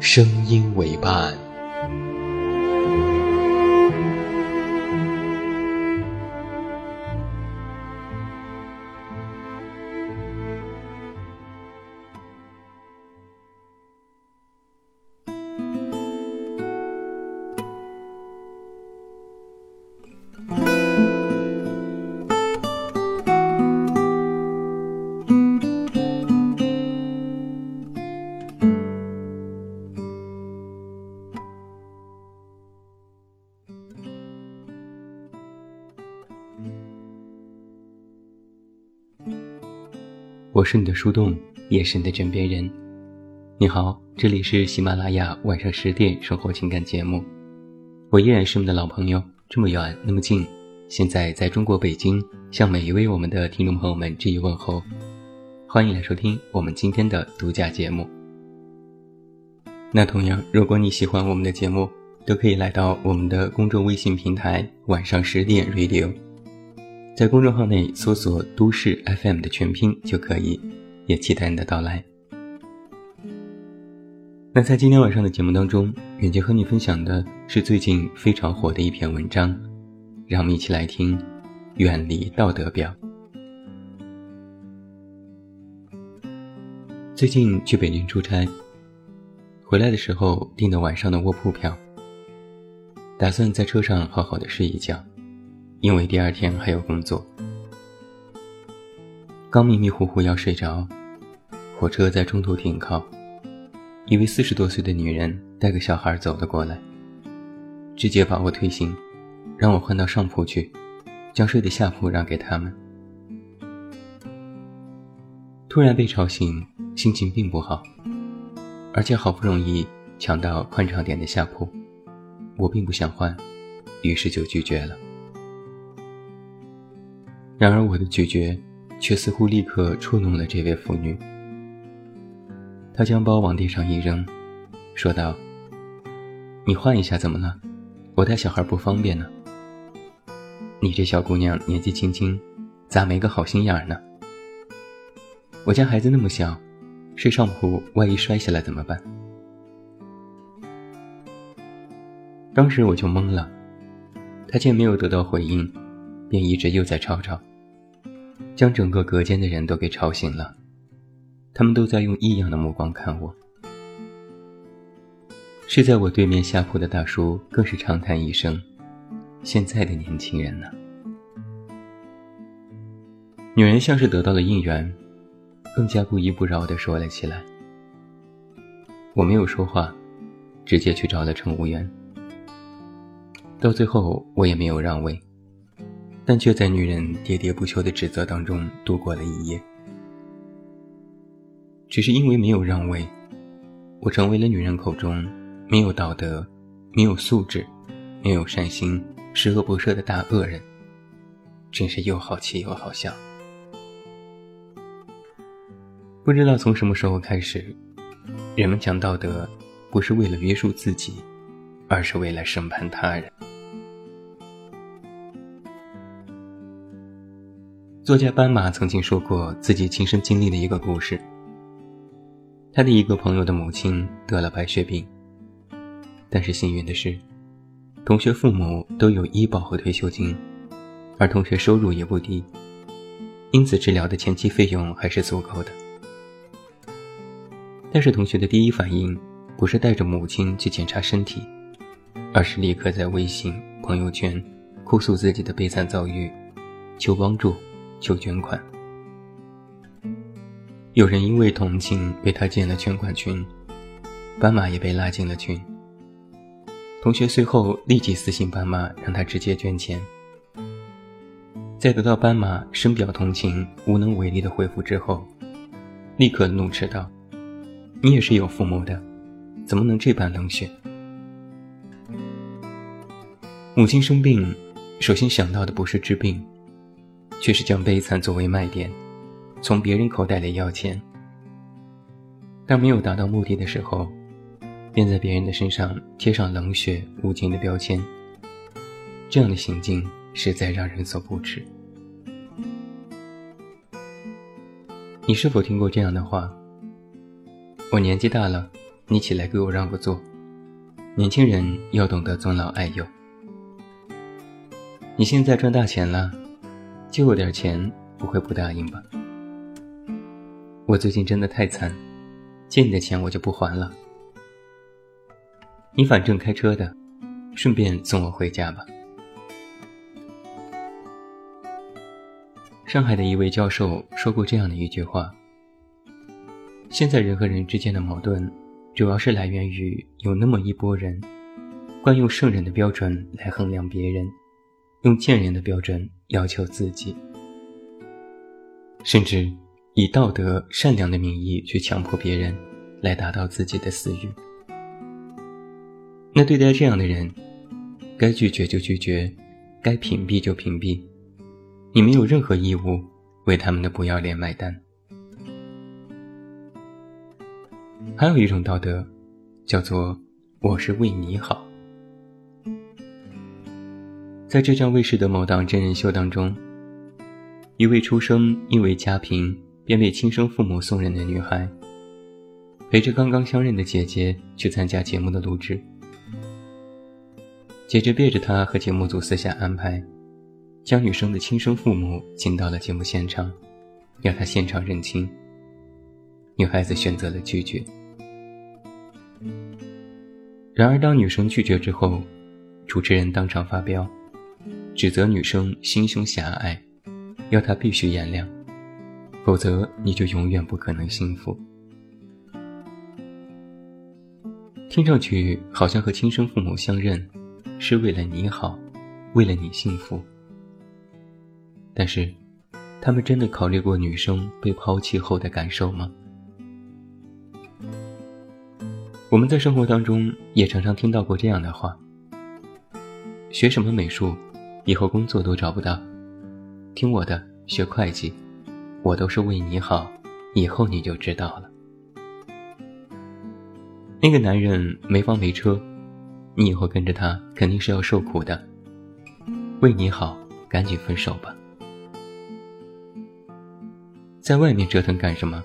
声音为伴。我是你的树洞，也是你的枕边人。你好，这里是喜马拉雅晚上十点生活情感节目。我依然是我们的老朋友，这么远那么近。现在在中国北京，向每一位我们的听众朋友们致以问候。欢迎来收听我们今天的独家节目。那同样，如果你喜欢我们的节目，都可以来到我们的公众微信平台“晚上十点 Radio”。在公众号内搜索“都市 FM” 的全拼就可以，也期待你的到来。那在今天晚上的节目当中，远杰和你分享的是最近非常火的一篇文章，让我们一起来听《远离道德表》。最近去北京出差，回来的时候订的晚上的卧铺票，打算在车上好好的睡一觉。因为第二天还有工作，刚迷迷糊糊要睡着，火车在中途停靠，一位四十多岁的女人带个小孩走了过来，直接把我推醒，让我换到上铺去，将睡的下铺让给他们。突然被吵醒，心情并不好，而且好不容易抢到宽敞点的下铺，我并不想换，于是就拒绝了。然而，我的拒绝却似乎立刻触怒了这位妇女。她将包往地上一扔，说道：“你换一下怎么了？我带小孩不方便呢。你这小姑娘年纪轻轻，咋没个好心眼呢？我家孩子那么小，睡上铺万一摔下来怎么办？”当时我就懵了，她见没有得到回应，便一直又在吵吵。将整个隔间的人都给吵醒了，他们都在用异样的目光看我。睡在我对面下铺的大叔更是长叹一声：“现在的年轻人呢？”女人像是得到了应援，更加不依不饶地说了起来。我没有说话，直接去找了乘务员。到最后，我也没有让位。但却在女人喋喋不休的指责当中度过了一夜。只是因为没有让位，我成为了女人口中没有道德、没有素质、没有善心、十恶不赦的大恶人。真是又好气又好笑。不知道从什么时候开始，人们讲道德，不是为了约束自己，而是为了审判他人。作家斑马曾经说过自己亲身经历的一个故事。他的一个朋友的母亲得了白血病，但是幸运的是，同学父母都有医保和退休金，而同学收入也不低，因此治疗的前期费用还是足够的。但是同学的第一反应不是带着母亲去检查身体，而是立刻在微信朋友圈哭诉自己的悲惨遭遇，求帮助，求捐款。有人因为同情被他建了捐款群，斑马也被拉进了群。同学随后立即私信斑马，让他直接捐钱。在得到斑马深表同情、无能为力的回复之后，立刻怒斥道：“你也是有父母的，怎么能这般冷血？”母亲生病，首先想到的不是治病，却是将悲惨作为卖点。从别人口袋里要钱，当没有达到目的的时候，便在别人的身上贴上冷血无情的标签。这样的行径实在让人所不齿。你是否听过这样的话？我年纪大了，你起来给我让个座。年轻人要懂得尊老爱幼。你现在赚大钱了，借我点钱不会不答应吧？我最近真的太惨，借你的钱我就不还了。你反正开车的，顺便送我回家吧。上海的一位教授说过这样的一句话：现在人和人之间的矛盾，主要是来源于有那么一拨人，惯用圣人的标准来衡量别人，用贱人的标准要求自己，甚至。以道德善良的名义去强迫别人，来达到自己的私欲。那对待这样的人，该拒绝就拒绝，该屏蔽就屏蔽，你没有任何义务为他们的不要脸买单。还有一种道德，叫做“我是为你好”。在浙江卫视的某档真人秀当中，一位出生因为家贫。便被亲生父母送人的女孩，陪着刚刚相认的姐姐去参加节目的录制。姐姐背着她和节目组私下安排，将女生的亲生父母请到了节目现场，要她现场认亲。女孩子选择了拒绝。然而，当女生拒绝之后，主持人当场发飙，指责女生心胸狭隘，要她必须原谅。否则，你就永远不可能幸福。听上去好像和亲生父母相认，是为了你好，为了你幸福。但是，他们真的考虑过女生被抛弃后的感受吗？我们在生活当中也常常听到过这样的话：学什么美术，以后工作都找不到；听我的，学会计。我都是为你好，以后你就知道了。那个男人没房没车，你以后跟着他肯定是要受苦的。为你好，赶紧分手吧。在外面折腾干什么？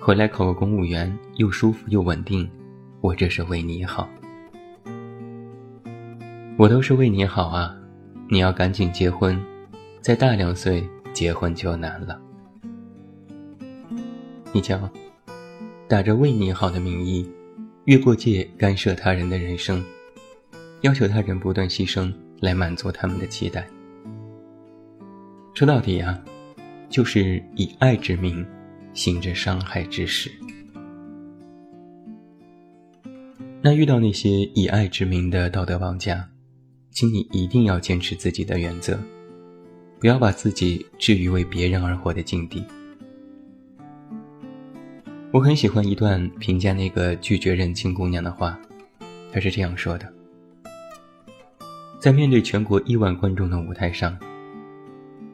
回来考个公务员，又舒服又稳定。我这是为你好。我都是为你好啊！你要赶紧结婚，再大两岁结婚就难了。你瞧，打着为你好的名义，越过界干涉他人的人生，要求他人不断牺牲来满足他们的期待。说到底啊，就是以爱之名，行着伤害之事。那遇到那些以爱之名的道德绑架，请你一定要坚持自己的原则，不要把自己置于为别人而活的境地。我很喜欢一段评价那个拒绝认亲姑娘的话，她是这样说的：在面对全国亿万观众的舞台上，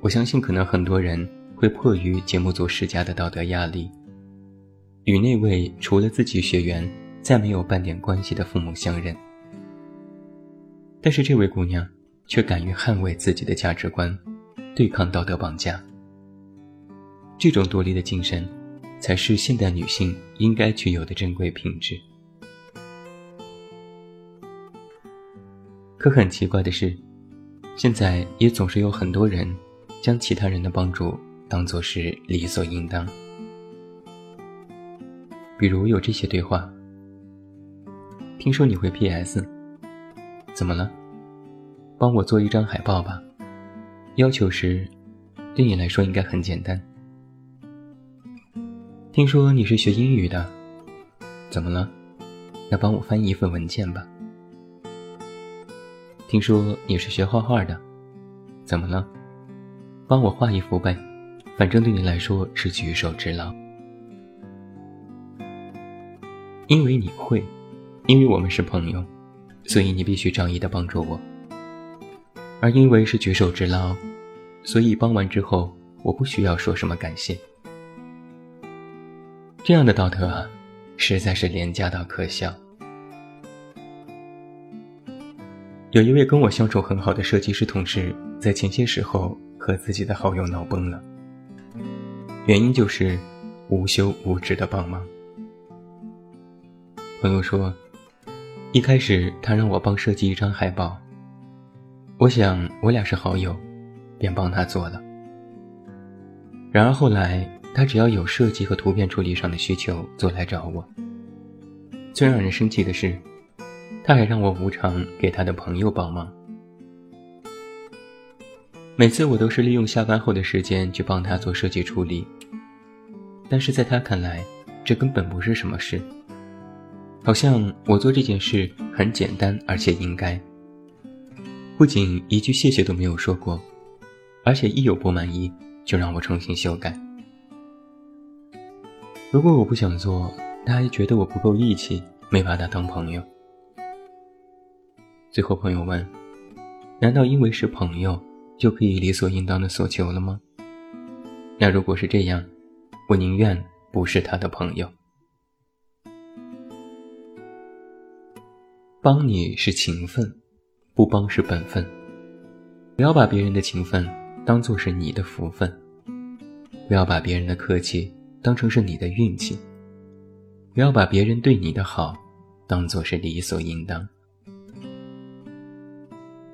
我相信可能很多人会迫于节目组施加的道德压力，与那位除了自己血缘再没有半点关系的父母相认。但是这位姑娘却敢于捍卫自己的价值观，对抗道德绑架。这种独立的精神。才是现代女性应该具有的珍贵品质。可很奇怪的是，现在也总是有很多人将其他人的帮助当作是理所应当。比如有这些对话：“听说你会 PS，怎么了？帮我做一张海报吧。要求是，对你来说应该很简单。听说你是学英语的，怎么了？那帮我翻译一份文件吧。听说你是学画画的，怎么了？帮我画一幅呗，反正对你来说是举手之劳。因为你会，因为我们是朋友，所以你必须仗义的帮助我。而因为是举手之劳，所以帮完之后，我不需要说什么感谢。这样的道德啊，实在是廉价到可笑。有一位跟我相处很好的设计师同事，在前些时候和自己的好友闹崩了，原因就是无休无止的帮忙。朋友说，一开始他让我帮设计一张海报，我想我俩是好友，便帮他做了。然而后来，他只要有设计和图片处理上的需求，就来找我。最让人生气的是。他还让我无偿给他的朋友帮忙。每次我都是利用下班后的时间去帮他做设计处理，但是在他看来，这根本不是什么事，好像我做这件事很简单，而且应该。不仅一句谢谢都没有说过，而且一有不满意就让我重新修改。如果我不想做，他还觉得我不够义气，没把他当朋友。最后，朋友问：“难道因为是朋友，就可以理所应当的索求了吗？”那如果是这样，我宁愿不是他的朋友。帮你是情分，不帮是本分。不要把别人的情分当做是你的福分，不要把别人的客气当成是你的运气，不要把别人对你的好当做是理所应当。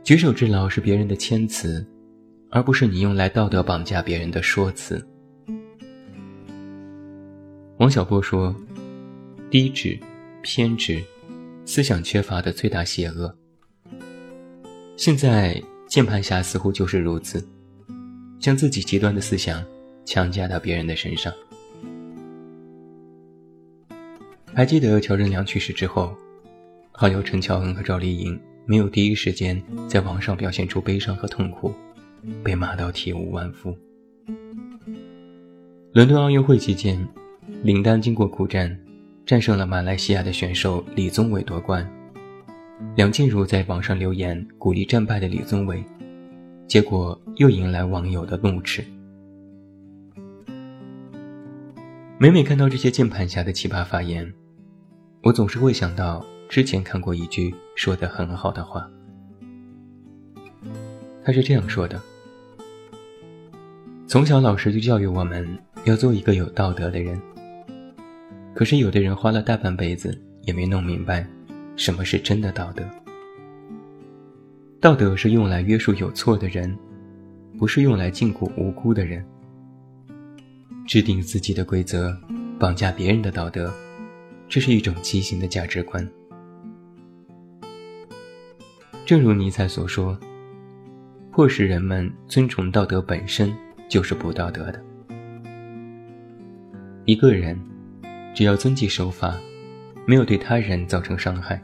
举手之劳是别人的谦辞，而不是你用来道德绑架别人的说辞。王小波说：“低智、偏执、思想缺乏的最大邪恶。”现在键盘侠似乎就是如此，将自己极端的思想强加到别人的身上。还记得乔任梁去世之后，好友陈乔恩和赵丽颖。没有第一时间在网上表现出悲伤和痛苦，被骂到体无完肤。伦敦奥运会期间，林丹经过苦战，战胜了马来西亚的选手李宗伟夺冠。梁静茹在网上留言鼓励战败的李宗伟，结果又迎来网友的怒斥。每每看到这些键盘侠的奇葩发言，我总是会想到。之前看过一句说的很好的话，他是这样说的：从小老师就教育我们要做一个有道德的人。可是有的人花了大半辈子也没弄明白，什么是真的道德。道德是用来约束有错的人，不是用来禁锢无辜的人。制定自己的规则，绑架别人的道德，这是一种畸形的价值观。正如尼采所说，迫使人们尊崇道德本身就是不道德的。一个人只要遵纪守法，没有对他人造成伤害，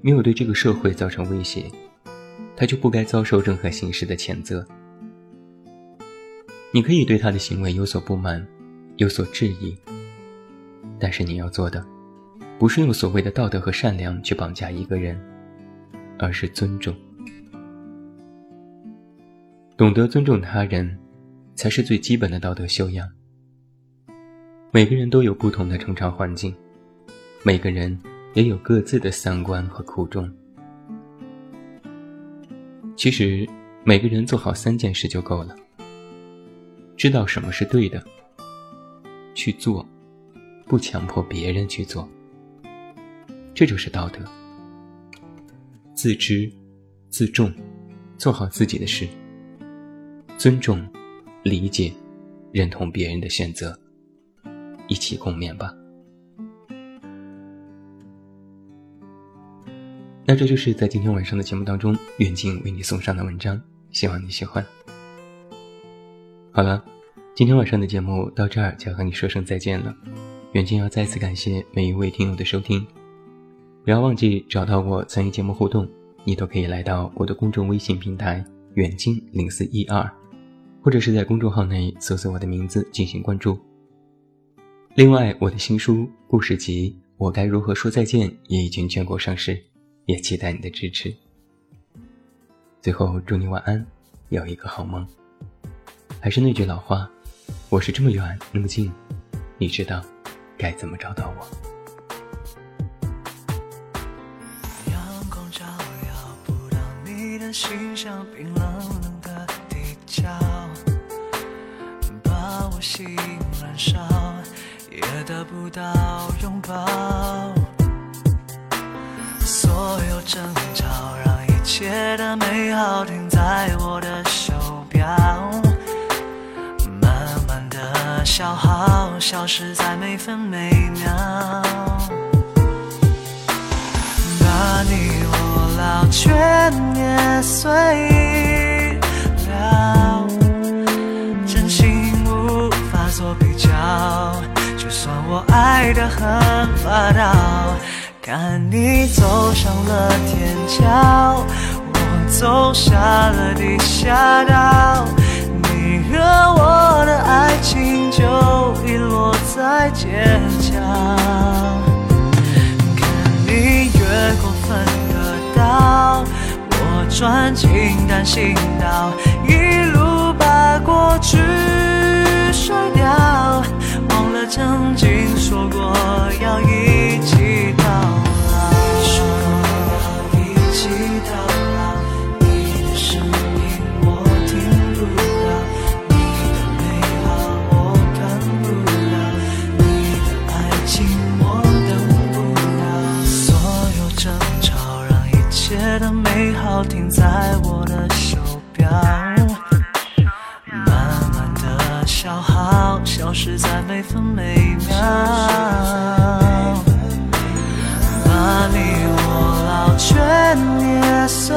没有对这个社会造成威胁，他就不该遭受任何形式的谴责。你可以对他的行为有所不满，有所质疑，但是你要做的，不是用所谓的道德和善良去绑架一个人。而是尊重，懂得尊重他人，才是最基本的道德修养。每个人都有不同的成长环境，每个人也有各自的三观和苦衷。其实，每个人做好三件事就够了：知道什么是对的，去做，不强迫别人去做，这就是道德。自知、自重，做好自己的事。尊重、理解、认同别人的选择，一起共勉吧。那这就是在今天晚上的节目当中，远近为你送上的文章，希望你喜欢。好了，今天晚上的节目到这儿就要和你说声再见了。远近要再次感谢每一位听友的收听，不要忘记找到我参与节目互动，你都可以来到我的公众微信平台远近零四一二，或者是在公众号内搜索我的名字进行关注。另外，我的新书故事集《我该如何说再见》也已经全国上市，也期待你的支持。最后，祝你晚安，有一个好梦。还是那句老话，我是这么远那么近，你知道该怎么找到我？阳光照耀不到你的心，像冰冷冷的地窖，把我心燃烧，得不到拥抱。所有争吵让一切的美好停在我的手表，慢慢的消耗，消失在每分每秒。把你我老全捏碎了，真心无法做比较。就算我爱得很霸道，看你走上了天桥，我走下了地下道，你和我的爱情就遗落在街角。看你越过分隔岛，我钻进单行道，一路把过去曾经说过要一起到老。说过要一起到老，你的声音我听不到，你的美好我看不到，你的爱情我等不了。所有争吵让一切的美好停在我的心消失在每分每秒。把你我老全捏碎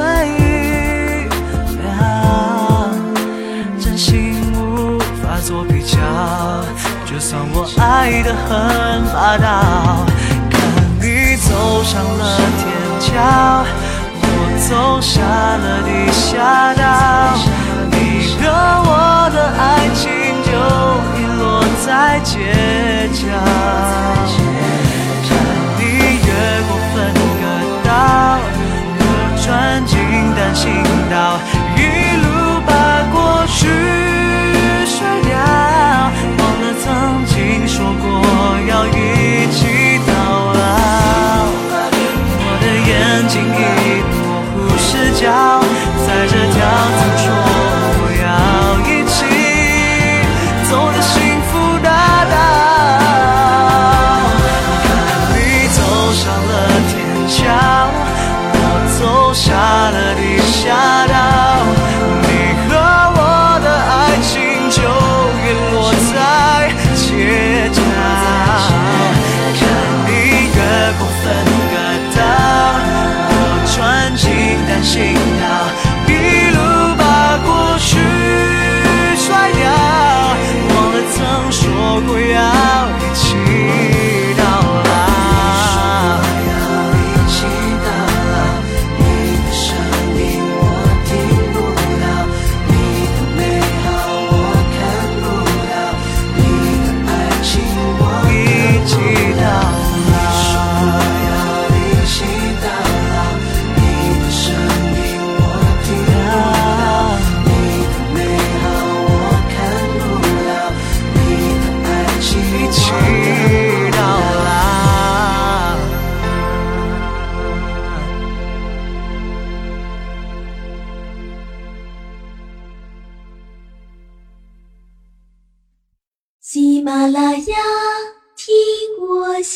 了，真心无法做比较。就算我爱得很霸道，看你走上了天桥，我走下了地下道，你和我的爱情就在街角。你越过分隔岛，我钻进单行道，一路把过去甩掉，忘了曾经说过要一起到老。我的眼睛已模糊视角，在这条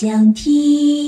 想听。